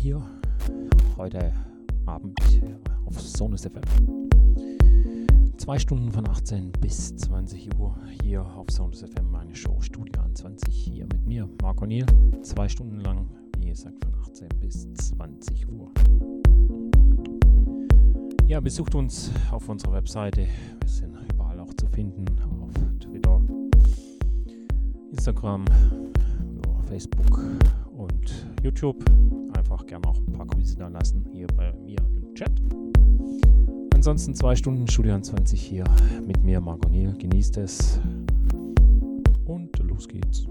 hier heute Abend auf Sonus FM. Zwei Stunden von 18 bis 20 Uhr hier auf Sonus FM, meine Show Studio 20 hier mit mir, Marco Niel. Zwei Stunden lang, wie gesagt, von 18 bis 20 Uhr. Ja, besucht uns auf unserer Webseite. Wir sind überall auch zu finden. Auf Twitter, Instagram, Facebook und YouTube. Einfach gerne auch ein paar Grüße da lassen hier bei mir im Chat. Ansonsten zwei Stunden Studio 20 hier mit mir, Marco Niel. Genießt es. Und los geht's.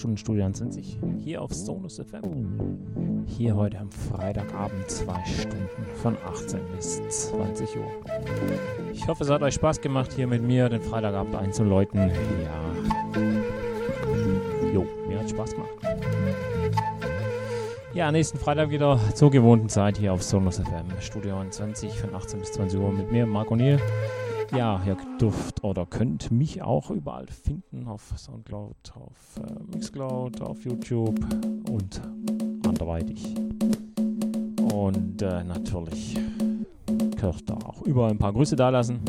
Studio 20 hier auf Sonus FM. Hier heute am Freitagabend zwei Stunden von 18 bis 20 Uhr. Ich hoffe, es hat euch Spaß gemacht, hier mit mir den Freitagabend einzuläuten. Ja. Jo, mir hat Spaß gemacht. Ja, nächsten Freitag wieder zur gewohnten Zeit hier auf Sonus FM. Studio 20 von 18 bis 20 Uhr mit mir, Marco Niel. Ja, ihr dürft oder könnt mich auch überall finden auf Soundcloud, auf äh, Mixcloud, auf YouTube und anderweitig. Und äh, natürlich könnt ihr auch überall ein paar Grüße dalassen.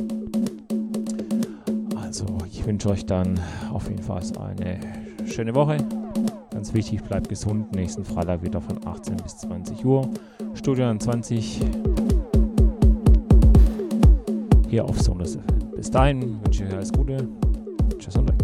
Also, ich wünsche euch dann auf jeden Fall eine schöne Woche. Ganz wichtig, bleibt gesund. Nächsten Freitag wieder von 18 bis 20 Uhr. Studio 20 hier auf Sonus FM. Bis dahin wünsche ich euch alles Gute. Tschüss und weg.